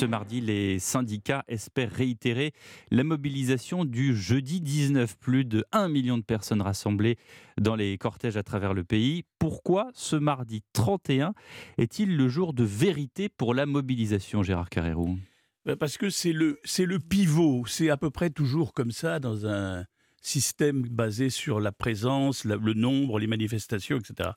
Ce mardi, les syndicats espèrent réitérer la mobilisation du jeudi 19. Plus de 1 million de personnes rassemblées dans les cortèges à travers le pays. Pourquoi ce mardi 31 est-il le jour de vérité pour la mobilisation, Gérard Carrérou? Ben, Parce que c'est le, le pivot. C'est à peu près toujours comme ça dans un système basé sur la présence, le nombre, les manifestations, etc.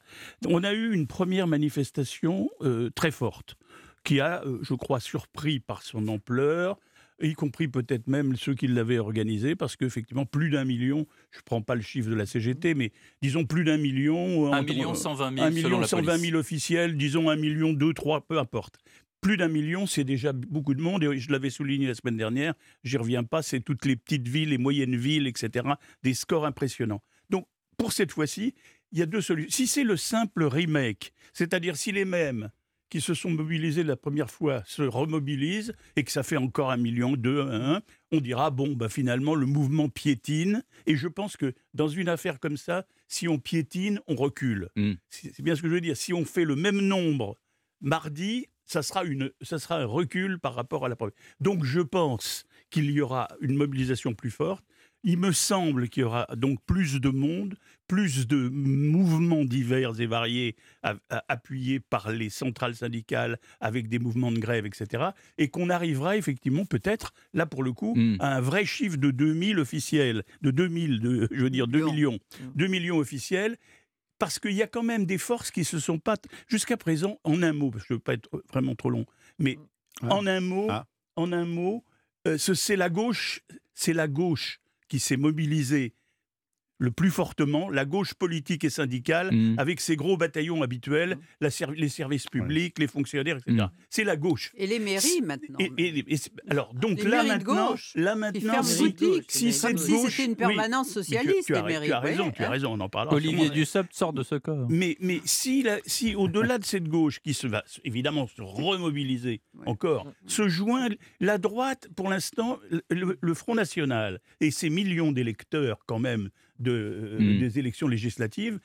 On a eu une première manifestation euh, très forte qui a, euh, je crois, surpris par son ampleur, y compris peut-être même ceux qui l'avaient organisé, parce qu'effectivement, plus d'un million, je ne prends pas le chiffre de la CGT, mais disons plus d'un million. 1 million 120 000, 1 million 120 000 officiels, disons 1 million 2, 3, peu importe. Plus d'un million, c'est déjà beaucoup de monde, et je l'avais souligné la semaine dernière, j'y reviens pas, c'est toutes les petites villes, les moyennes villes, etc., des scores impressionnants. Donc, pour cette fois-ci, il y a deux solutions. Si c'est le simple remake, c'est-à-dire si les mêmes qui se sont mobilisés la première fois se remobilisent et que ça fait encore un million, deux, un, on dira bon, bah finalement le mouvement piétine. Et je pense que dans une affaire comme ça, si on piétine, on recule. Mm. C'est bien ce que je veux dire. Si on fait le même nombre mardi, ça sera, une, ça sera un recul par rapport à la première. Donc je pense qu'il y aura une mobilisation plus forte. Il me semble qu'il y aura donc plus de monde, plus de mouvements divers et variés appuyés par les centrales syndicales avec des mouvements de grève, etc. Et qu'on arrivera effectivement peut-être, là pour le coup, hmm. à un vrai chiffre de 2000 officiels, de 2000, de, je veux dire 2 millions, 2 millions officiels parce qu'il y a quand même des forces qui se sont pas jusqu'à présent en un mot parce que je veux pas être vraiment trop long mais en un mot ah. en un mot euh, c'est la gauche c'est la gauche qui s'est mobilisée le plus fortement la gauche politique et syndicale mmh. avec ses gros bataillons habituels, mmh. les services publics, les fonctionnaires, etc. Mmh. C'est la gauche. Et les mairies maintenant. alors donc là maintenant, là maintenant, si, si cette gauche, c'était une permanence socialiste, tu, as, les mairies. Tu as raison, tu as raison, on en parlera. Olivier Dussopt sort de ce corps. Mais mais si, si au-delà de cette gauche qui se va évidemment se remobiliser encore, se joint la droite pour l'instant, le Front National et ses millions d'électeurs quand même de, euh, hmm. des élections législatives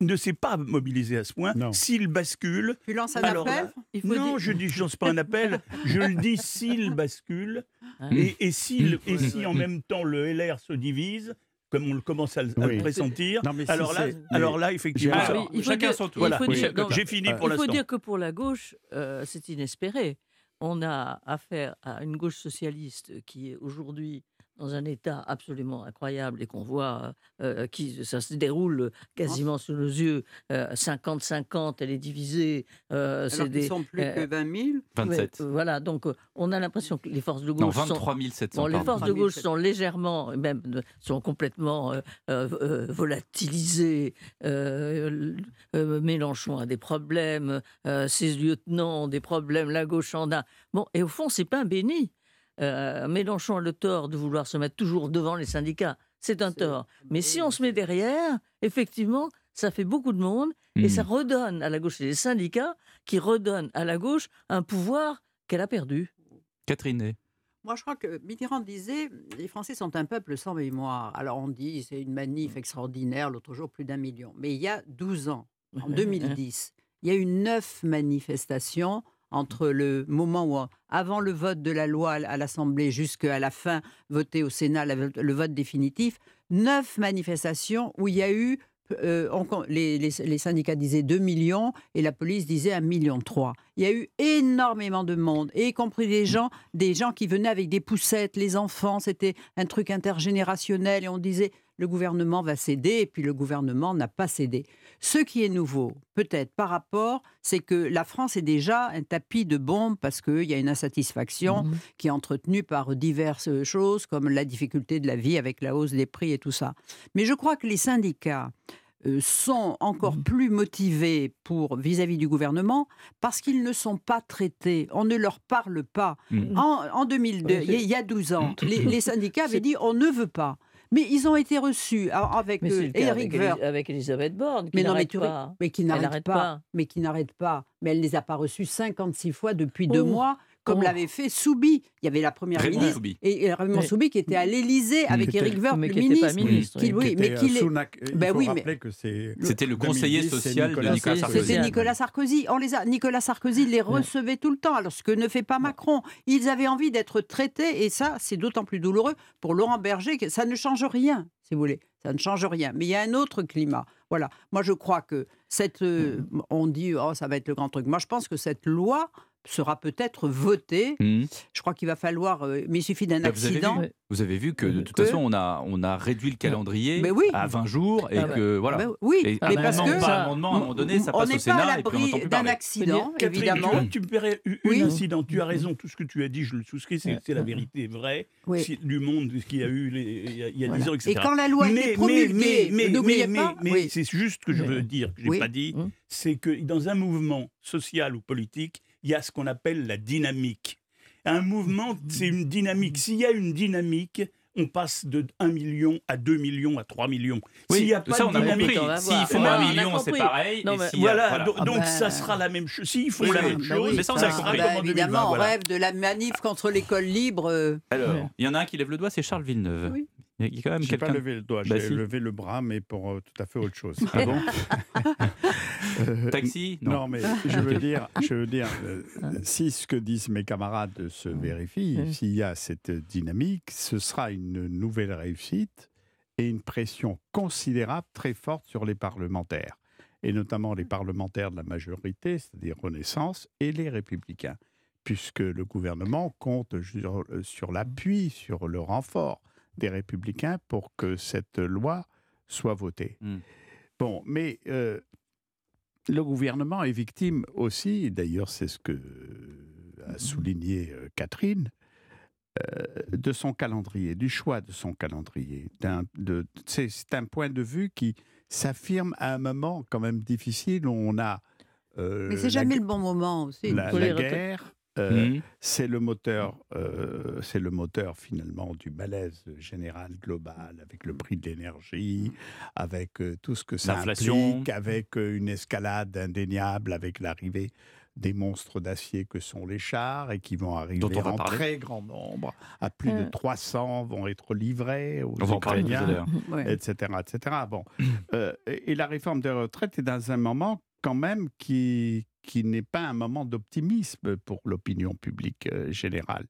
ne s'est pas mobilisé à ce point. S'il bascule. Tu lances un appel? Non, je dis, je lance pas un appel. je le dis s'il bascule ah. et, et, si, et si en même temps le LR se divise, comme on commence à, le, pressentir. alors, là, alors là, effectivement, chacun son tour. J'ai fini pour l'instant. Il faut dire que pour la gauche, euh, c'est inespéré. On a affaire à une gauche socialiste qui est aujourd'hui dans un état absolument incroyable et qu'on voit euh, qui ça se déroule quasiment sous nos yeux 50-50 elle est divisée euh, c'est des sont plus que 20 000 27 voilà donc on a l'impression que les forces de gauche non, 23 700 bon, les forces de gauche sont légèrement même sont complètement volatilisées Mélenchon a des problèmes ses lieutenants ont des problèmes la gauche en a. Bon et au fond c'est pas béni euh, Mélenchon a le tort de vouloir se mettre toujours devant les syndicats. C'est un tort. Mais si on se met derrière, effectivement, ça fait beaucoup de monde et ça hmm. redonne à la gauche, les syndicats qui redonnent à la gauche un pouvoir qu'elle a perdu. Catherine moi, je crois que Mitterrand disait les Français sont un peuple sans mémoire. Alors, on dit c'est une manif extraordinaire, l'autre jour plus d'un million. Mais il y a 12 ans, en 2010, il y a eu neuf manifestations entre le moment où, avant le vote de la loi à l'Assemblée jusqu'à la fin, voté au Sénat, le vote définitif, neuf manifestations où il y a eu euh, les, syndicats disaient 2 millions et la police disait 1 million 3. Il y a eu énormément de monde, y compris des gens, des gens qui venaient avec des poussettes, les enfants, c'était un truc intergénérationnel et on disait le gouvernement va céder, et puis le gouvernement n'a pas cédé. Ce qui est nouveau, peut-être par rapport, c'est que la France est déjà un tapis de bombes parce qu'il y a une insatisfaction mmh qui est entretenue par diverses choses, comme la difficulté de la vie avec la hausse des prix et tout ça. Mais je crois que les syndicats euh, sont encore mmh. plus motivés pour vis-à-vis du gouvernement parce qu'ils ne sont pas traités. On ne leur parle pas. Mmh. En, 2002, il y, a 12 ans, les syndicats avaient dit on ne veut pas. Mais ils ont été reçus avec Eric euh, avec, Elisabeth Borne, qui n'arrête pas. Mais qui n'arrête pas, Mais qui n'arrête pas. Mais elle ne les a pas reçus 56 fois depuis deux mois comme Oh. l'avait fait Soubi. Il y avait la première Raymond ministre Soubi. et Raymond Mais- Soubi qui était à l'Élysée avec Éric Woerth, mais le qui était pas ministre. ministre, qui- oui. mais était, qu'il euh, est- Ben faut oui, mais- rappeler que c'est C'était le conseiller 2010, c'est social de Nicolas Nicolas Sarkozy. C'était Nicolas Sarkozy. On les a, Nicolas Sarkozy les recevait tout le temps, alors ce que ne fait pas Macron. Ils avaient envie d'être traités, et ça, c'est d'autant plus douloureux pour Laurent Berger que ça ne change rien, si vous voulez. Ça ne change rien. Mais il y a un autre climat. Voilà. Moi, je crois que cette. euh, on dit, oh, ça va être le grand truc. Moi, je pense que cette loi sera peut-être votée. Mhm. Je crois qu'il va falloir. euh, mais il suffit d'un Bah, vous avez accident. vu Vous avez vu que de toute Que- façon, on a, on a réduit le calendrier Mais oui. à 20 jours et Ah bah. que voilà. Oui, Et Ah mais bah parce que. amendement, à un moment donné, ça on passe au n'est pas à Sénat et puis on l'abri d'un accident, Catherine, évidemment. Tu, tu me parais une Oui. incident. Tu as raison, tout ce que tu as dit, je le souscris, c'est c'est la vérité vraie Oui. du monde qu'il y a eu il y a, il y a Voilà. 10 ans, etc. Et quand la loi a été promulguée, n'oubliez mais, pas. mais oui. c'est juste ce que je veux dire, que je n'ai pas dit, Hum. c'est que dans un mouvement social ou politique, il y a ce qu'on appelle la dynamique. Un mouvement, c'est une dynamique. S'il y a une dynamique, on passe de 1 million à 2 millions à 3 millions. S'il Oui, n'y a pas ça de on a dynamique, S'ils font Non, un on a million, c'est pareil. Non, et mais- s'il y a- voilà, voilà. do- Ah donc ben- ça sera la même chose. S'ils font Oui, la oui, même bah chose, oui. Mais ça, on a ça compris. sera bah, comme en 2020. évidemment, voilà. on rêve de la manif contre l'école libre. Alors, il y en a un qui lève le doigt, c'est Charles Villeneuve. Oui. Il y a quand même J'ai pas levé le doigt, Bah j'ai si. levé le bras, mais pour euh, tout à fait autre chose. Ah bon Euh, Taxi? Non, mais je veux dire, je veux dire euh, si ce que disent mes camarades se vérifie, Mm. s'il y a cette dynamique, ce sera une nouvelle réussite et une pression considérable, très forte sur les parlementaires, et notamment les parlementaires de la majorité, c'est-à-dire Renaissance, et les républicains, puisque le gouvernement compte sur, sur l'appui, sur le renfort des républicains pour que cette loi soit votée. Mm. Bon, mais euh, le gouvernement est victime aussi, d'ailleurs c'est ce que a souligné euh, Catherine, euh, de son calendrier, du choix de son calendrier. C'est un point de vue qui s'affirme à un moment quand même difficile où on a euh, Mais c'est jamais le bon moment aussi. la, la guerre. Euh, Mhm. c'est le moteur, euh, c'est le moteur finalement du malaise général global, avec le prix de l'énergie, avec euh, tout ce que ça implique, avec euh, une escalade indéniable, avec l'arrivée des monstres d'acier que sont les chars et qui vont arriver Dont on va en parler. très grand nombre, à plus de Euh. 300 vont être livrés aux On Ukrainiens. Ouais. etc., etc. Bon, Euh, et, et la réforme des retraites est dans un moment quand même qui, qui n'est pas un moment d'optimisme pour l'opinion publique euh, générale.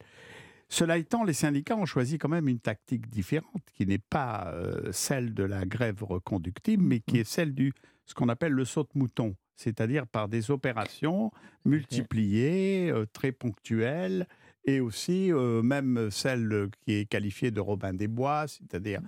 Cela étant, les syndicats ont choisi quand même une tactique différente, qui n'est pas euh, celle de la grève reconductible, mais qui est celle du ce qu'on appelle le saut de mouton, c'est-à-dire par des opérations multipliées, euh, très ponctuelles, et aussi euh, même celle qui est qualifiée de Robin des Bois, c'est-à-dire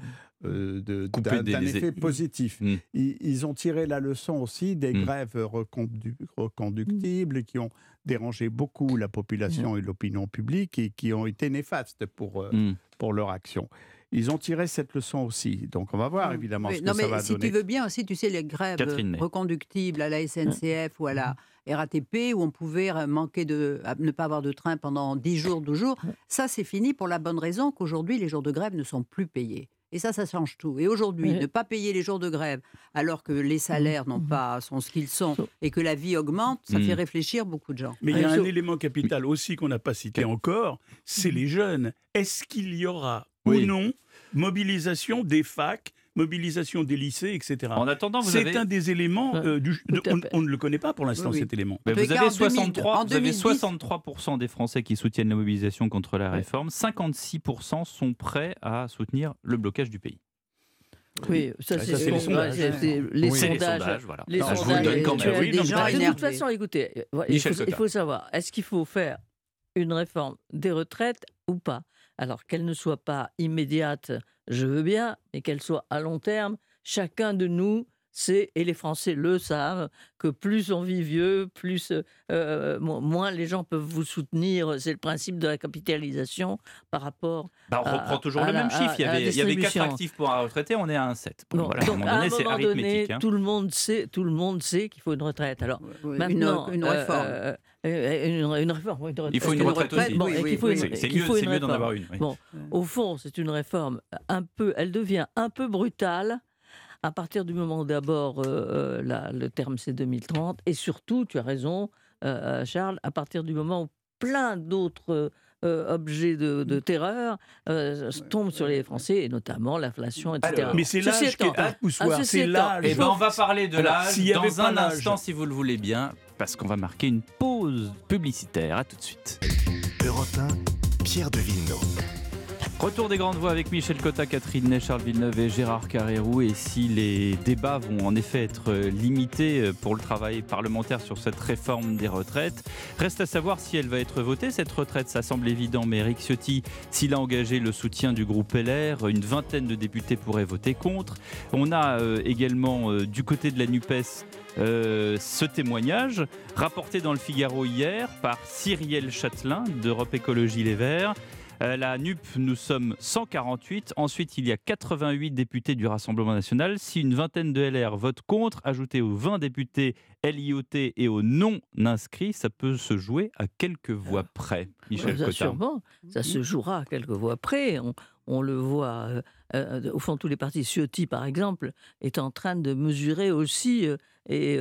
euh, de- Couper d'un effet positif. Mm. Ils, ils ont tiré la leçon aussi des grèves recondu- reconductibles qui ont dérangé beaucoup la population et l'opinion publique et qui ont été néfastes pour, euh, pour leur action. Ils ont tiré cette leçon aussi. Donc on va voir évidemment Oui, ce que non, ça mais va si donner. tu veux bien aussi, tu sais, les grèves Catherine reconductibles à la SNCF ou à la RATP, où on pouvait euh, manquer de, ne pas avoir de train pendant 10 jours, 12 jours, ça c'est fini pour la bonne raison qu'aujourd'hui les jours de grève ne sont plus payés. Et ça, ça change tout. Et aujourd'hui, Oui. ne pas payer les jours de grève alors que les salaires n'ont pas, sont ce qu'ils sont et que la vie augmente, ça fait réfléchir beaucoup de gens. Mais il y a un élément capital aussi qu'on n'a pas cité encore, c'est les jeunes. Est-ce qu'il y aura Oui. ou non mobilisation des facs, mobilisation des lycées, etc. En attendant, vous C'est avez, un des éléments euh, du. on, ne le connaît pas pour l'instant Oui, oui. cet élément. En tous vous avez en 2000 63, en vous avez 2010, 63% des Français qui soutiennent la mobilisation contre la réforme. 56% sont prêts à soutenir le blocage du pays. Oui, ça, Ah, c'est ça, c'est ce les sondages. les Oui. C'est les sondages. sondages, voilà. Les vous sondages mais- de toute façon, écoutez, euh, il, faut savoir, est-ce qu'il faut faire une réforme des retraites ou pas? Alors qu'elle ne soit pas immédiate, je veux bien, mais qu'elle soit à long terme. Chacun de nous sait, et les Français le savent, que plus on vit vieux, plus euh, mo- moins les gens peuvent vous soutenir. C'est le principe de la capitalisation par rapport Bah, on à- reprend toujours à le la- même chiffre. Il y avait, il y avait 4 distribution. actifs pour un retraité, on est à un 7. Bon, Bon, voilà, à un donc, moment à un donné, c'est moment donné, arithmétique. hein. tout le monde sait, tout le monde sait qu'il faut une retraite. Alors Oui, maintenant, une, une euh, réforme. euh, euh, une, une réforme, une retraite. Il faut une qu'une retraite retraite, aussi. Bon, oui, oui, oui. une- C'est c'est mieux, c'est une mieux d'en avoir une. oui. Bon, au fond, c'est une réforme un peu, elle devient un peu brutale à partir du moment où d'abord euh, euh, le terme c'est 2030 et surtout, tu as raison, euh, Charles, à partir du moment où plein d'autres euh, objets de, de terreur euh, tombent sur les Français, et notamment l'inflation, etc. Alors, Mais c'est l'âge qui est poussoir, Ah, c'est l'âge. Eh ben, on va parler de l'âge dans un instant, si vous le voulez bien, parce qu'on va marquer une pause publicitaire. À tout de suite. Europe 1, Pierre de Villeneuve. Retour des grandes voix avec Michel Cotta, Catherine Ney, Charles Villeneuve et Gérard Carrérou. Et si les débats vont en effet être limités pour le travail parlementaire sur cette réforme des retraites, reste à savoir si elle va être votée. Cette retraite, ça semble évident, mais Eric Ciotti, s'il a engagé le soutien du groupe LR, une vingtaine de députés pourraient voter contre. On a euh, également euh, du côté de la NUPES euh, ce témoignage rapporté dans le Figaro hier par Cyrielle Châtelain d'Europe Écologie Les Verts. Euh, la NUP, nous sommes 148. Ensuite, il y a 88 députés du Rassemblement national. Si une vingtaine de LR votent contre, ajouté aux 20 députés LIOT et aux non-inscrits, ça peut se jouer à quelques voix près. Michel Ça, sûrement, ça se jouera à quelques voix près. On, on le voit, euh, euh, au fond, tous les partis. Ciotti, par exemple, est en train de mesurer aussi, euh, et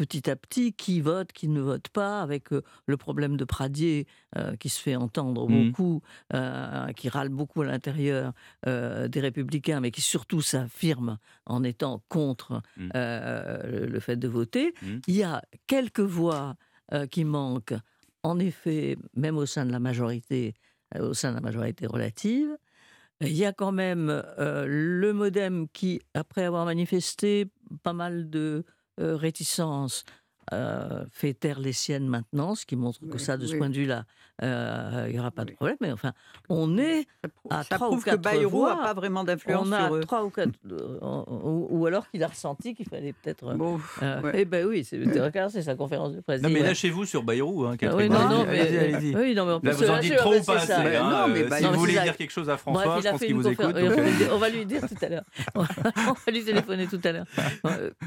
petit à petit, qui vote, qui ne vote pas, avec euh, le problème de Pradier, euh, qui se fait entendre Mhm. beaucoup, euh, qui râle beaucoup à l'intérieur des Républicains, mais qui surtout s'affirme en étant contre euh, le, le fait de voter. Mhm. Il y a quelques voix qui manquent, en effet, même au sein de la majorité, au sein de la majorité relative. Il y a quand même le MoDem qui, après avoir manifesté pas mal de réticences, euh, fait taire les siennes maintenant, ce qui montre que Oui, ça, de ce oui. point de vue-là, euh, il n'y aura pas de problème. Mais enfin, on est à ça trois ou prouve que quatre Bayrou n'a voix, pas vraiment d'influence on a sur eux. trois ou quatre, euh, ou, ou alors qu'il a ressenti qu'il fallait peut-être. Bon, euh, ouais. Eh ben oui, c'est sa conférence de presse. Non, mais lâchez-vous sur Bayrou, hein, Ah oui, non, non, mais, allez-y, allez-y. oui, non, mais on peut Là, se vous en dites trop ou pas assez hein, non, mais bah, Si vous voulez dire quelque chose à François, je pense qu'il vous écoute. on, va lui, dire- tout à l'heure. on va lui téléphoner tout à l'heure.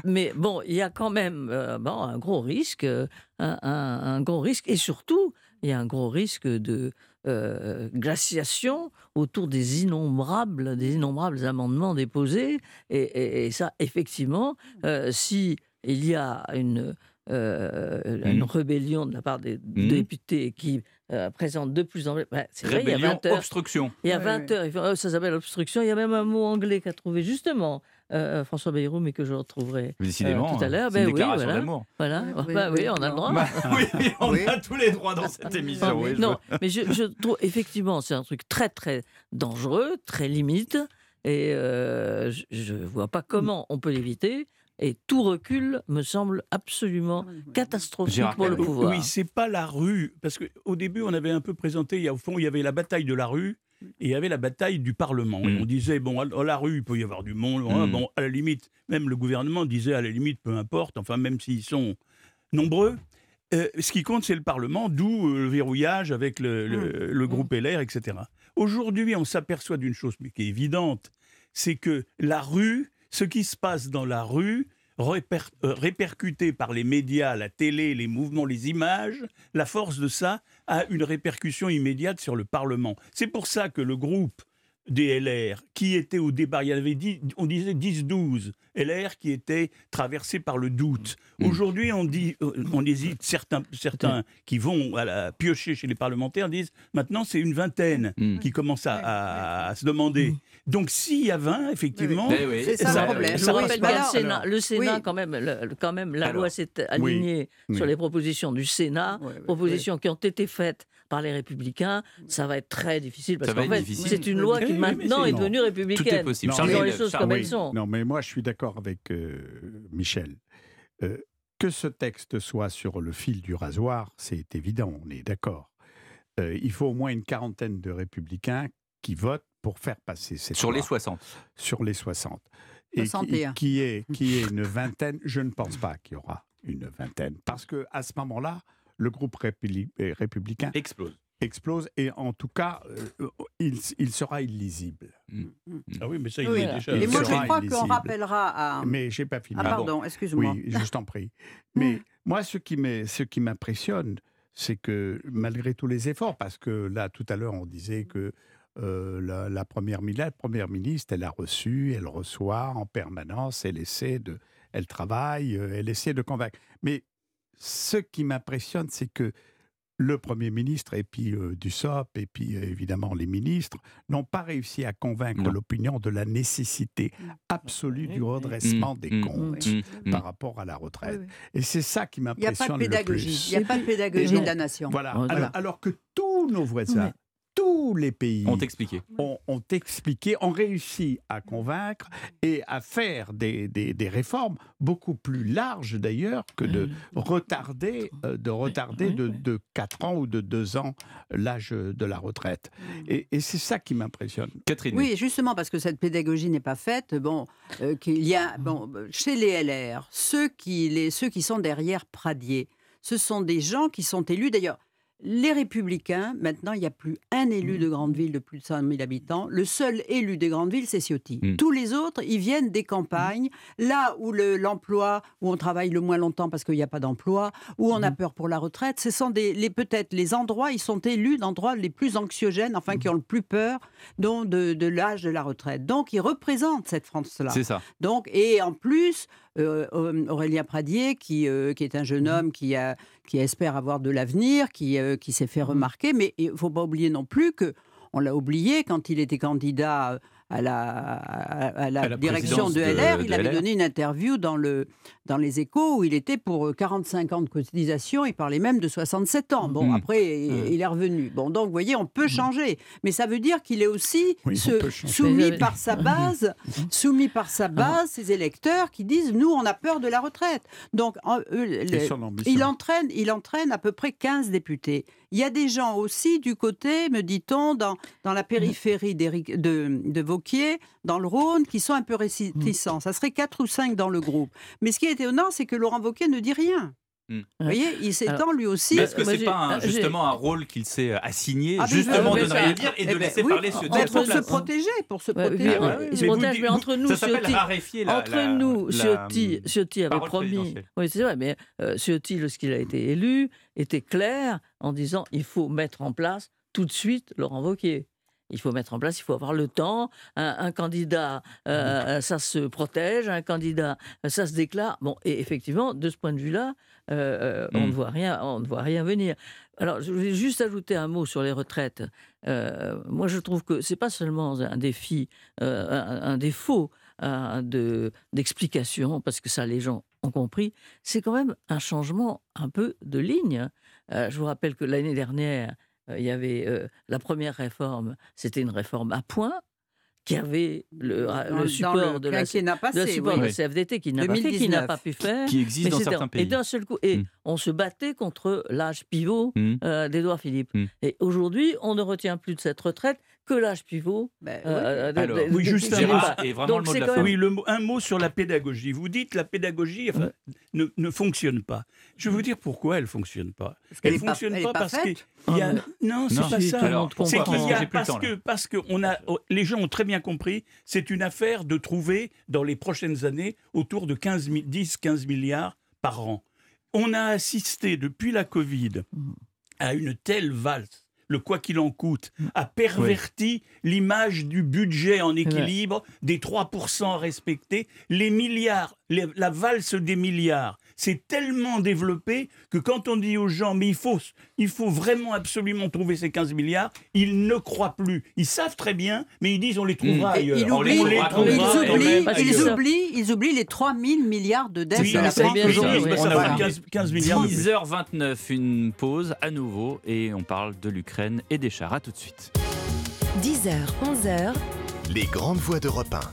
Mais bon, il y a quand même un gros risque, euh, un, gros risque, et surtout, il y a un gros risque de euh, glaciation autour des innombrables, des innombrables amendements déposés. Et ça, effectivement, euh, si il y a une euh, une Mhm. rébellion de la part des Mhm. députés qui euh, présentent de plus en plus. Ben, c'est vrai, il y a Rébellion, 20 heures. obstruction. Il y a Ouais, 20 ouais. heures, oh, ça s'appelle obstruction. Il y a même un mot anglais qu'a trouvé justement euh, François Bayrou, mais que je retrouverai Décidément, tout à l'heure, c'est ben une oui, voilà. d'amour. Voilà, Oui, oui, Bah oui, oui, on a le droit. Bah, oui, on Oui. a tous les droits dans cette émission. oui, je non, mais je, je trouve effectivement c'est un truc très très dangereux, très limite, et euh, je ne vois pas comment on peut l'éviter. Et tout recul me semble absolument catastrophique Gérard pour le pouvoir. Oui, c'est pas la rue. Parce qu'au début, on avait un peu présenté, il y a, au fond, il y avait la bataille de la rue et il y avait la bataille du Parlement. Et Mm. on disait, bon, à la rue, il peut y avoir du monde. hein, Mm. Bon, à la limite, même le gouvernement disait, à la limite, peu importe, enfin, même s'ils sont nombreux. Euh, ce qui compte, c'est le Parlement, d'où euh, le verrouillage avec le, le- le groupe LR, etc. Aujourd'hui, on s'aperçoit d'une chose, mais qui est évidente, c'est que la rue, ce qui se passe dans la rue, euh, répercuté par les médias, la télé, les mouvements, les images, la force de ça a une répercussion immédiate sur le Parlement. C'est pour ça que le groupe des LR, qui était au débat, il y avait 10, on disait 10-12 LR qui étaient traversés par le doute. Mm. Aujourd'hui, on dit, euh, on hésite, certains, certains qui vont à la, piocher chez les parlementaires disent, maintenant c'est une vingtaine Mm. qui commencent à, à- à se demander. Donc s'il y a 20, effectivement, Eh oui. C'est ça, ça- le problème. Je ça bien le Sénat. Le Sénat, oui. quand même, le- quand même, la Alors, loi s'est alignée oui. sur les propositions du Sénat, propositions qui ont été faites par les Républicains. Ça va être très difficile parce Ça va qu'en être fait, difficile. c'est une Oui, loi oui, qui oui, maintenant est non. devenue républicaine. Tout est possible. Non, Charles les choses Charles comme elles Villeneuve. sont. Non, mais moi, je suis d'accord avec euh, Michel. Euh, que ce texte soit sur le fil du rasoir, c'est évident, on est d'accord. Euh, il faut au moins une quarantaine de républicains qui votent pour faire passer cette Sur loi. les 60. Sur les 60. Et qui, 61. qui est, qui est une vingtaine, je ne pense pas qu'il y aura une vingtaine. Parce que à ce moment-là, le groupe républicain Explose. Explose et en tout cas, euh, il, il sera illisible. ah oui, mais ça, il Oui. est déjà. Et moi, sera je crois qu'on illisible. rappellera à. Mais j'ai pas fini. Ah, pardon, excuse-moi. Oui, je t'en prie. Mais moi, ce qui m'est- ce qui m'impressionne, c'est que malgré tous les efforts, parce que là, tout à l'heure, on disait que euh, la, la première, mi- la première ministre, elle a reçu, elle reçoit en permanence, elle essaie de, elle travaille, euh, elle essaie de convaincre. Mais ce qui m'impressionne, c'est que le Premier ministre et puis euh, et puis euh, évidemment les ministres n'ont pas réussi à convaincre l'opinion de la nécessité absolue du redressement des Mmh, comptes mmh, mmh. par rapport à la retraite. Oui, oui. Et c'est ça qui Il n'y a pas m'impressionne de le pédagogie. plus. Il n'y a pas de pédagogie de la nation. Voilà. Voilà. Alors, alors que tous nos voisins, tous les pays On t'expliquait. ont, ont expliqué, ont réussi à convaincre et à faire des, des- des réformes beaucoup plus larges d'ailleurs que de retarder, euh, de, retarder de, oui. de 4 ans ou de 2 ans l'âge de la retraite. Et, et c'est ça qui m'impressionne. Catherine. Oui, justement, parce que cette pédagogie n'est pas faite. Bon, euh, qu'il y a, bon, chez les LR, ceux qui, les, ceux qui sont derrière Pradier, ce sont des gens qui sont élus. D'ailleurs, les Républicains, maintenant, il n'y a plus un élu de grande ville de plus de 100 000 habitants. Le seul élu des grandes villes, c'est Ciotti. Mm. Tous les autres, ils viennent des campagnes, là où le- l'emploi, où on travaille le moins longtemps parce qu'il n'y a pas d'emploi, où on a peur pour la retraite. Ce sont des, les, peut-être les endroits, ils sont élus d'endroits les plus anxiogènes, enfin qui ont le plus peur de, de l'âge de la retraite. Donc, ils représentent cette France-là. C'est ça. Donc, et en plus, Aurélien Pradier, qui, euh, qui est un jeune homme qui, a, qui espère avoir de l'avenir, qui, euh, qui s'est fait remarquer, mais il ne faut pas oublier non plus que on l'a oublié quand il était candidat à la, à, à la À la direction de de- LR. de il avait LR. donné une interview dans, le, dans les échos où il était pour euh, 45 ans de cotisation. Il parlait même de 67 ans. Bon, Mm. après, il- il est revenu. Bon, donc, vous voyez, on peut changer. Mais ça veut dire qu'il est aussi Oui, ce- changer. soumis par sa base, soumis par sa base, ses électeurs qui disent nous, on a peur de la retraite. Donc, ambition. il entraîne, il entraîne à peu près 15 députés. Il y a des gens aussi du côté, me dit-on, dans, dans la périphérie d'Éric- de, de Vauquier, dans le Rhône, qui sont un peu réticents. Ça serait 4 ou 5 dans le groupe. Mais ce qui est étonnant, c'est que Laurent Vauquier ne dit rien. Hmm. Vous voyez, il s'étend lui aussi. Est-ce que c'est pas un- ah, justement un rôle qu'il s'est assigné, Ah, justement de ne rien dire et de Eh ben, laisser oui, parler pour sa se protéger, pour se Ouais, protéger. oui, mais se dites- mais entre nous, Ciotti- Entre la- nous, la- Ciotti, Ciotti avait promis. Oui, c'est vrai, mais euh, Ciotti, lorsqu'il a été élu, était clair en disant il faut mettre en place tout de suite Laurent Wauquiez. Il faut mettre en place, il faut avoir le temps. Un, un candidat, euh, ça se protège. Un candidat, ça se déclare. Bon, et effectivement, de ce point de vue-là, euh, euh, on ne voit rien, on ne voit rien venir. Alors, je voulais juste ajouter un mot sur les retraites. Euh, moi, je trouve que c'est pas seulement un défi, euh, un, un défaut euh, de d'explication, parce que ça, les gens ont compris. C'est quand même un changement un peu de ligne. Euh, je vous rappelle que l'année dernière, euh, il y avait la première réforme, c'était une réforme à point qui avait le, Dans- le dans support le de la, de passé, la support oui. de la CFDT qui n'a pas fait, qui n'a 2019. pas pu faire. qui existe dans certains pays. Et d'un seul coup, et Mm. on se battait contre l'âge pivot Mm. euh, d'Édouard Philippe. Mm. Et aujourd'hui, on ne retient plus de cette retraite que l'âge pivot. Ben, euh, de- Alors, de- oui, juste un mot. est vraiment Donc, le mot de la même- Oui, le un mot sur la pédagogie. Vous dites la pédagogie enfin, ne, ne fonctionne pas. Je vais vous dire pourquoi elle fonctionne pas. Elle pas- fonctionne pas pas parce qu'il y a Ah, non, c'est pas ça. C'est qu'il y a parce que parce que on a les gens ont très bien compris. C'est une affaire de trouver dans les prochaines années autour de 15 mi- 10-15 milliards par an. On a assisté depuis la Covid à une telle valse. Le quoi qu'il en coûte a perverti l'image du budget en équilibre, des 3% respectés, les milliards, les- la valse des milliards. C'est tellement développé que quand on dit aux gens, mais il faut, il faut vraiment absolument trouver ces 15 milliards, ils ne croient plus. Ils savent très bien, mais ils disent on les trouvera ailleurs. ils oublient, on les trouvera, ils oublient, ils oublient, ils oublient les 3000 milliards de dettes Oui, de c'est bien ils sûr, aujourd'hui. disent, oui. bah, ça On a fera marqué 15, 15 milliards de plus. 10h29, une pause à nouveau et on parle de l'Ukraine et des chars. À tout de suite. 10h, 11h, Les grandes voix d'Europe 1.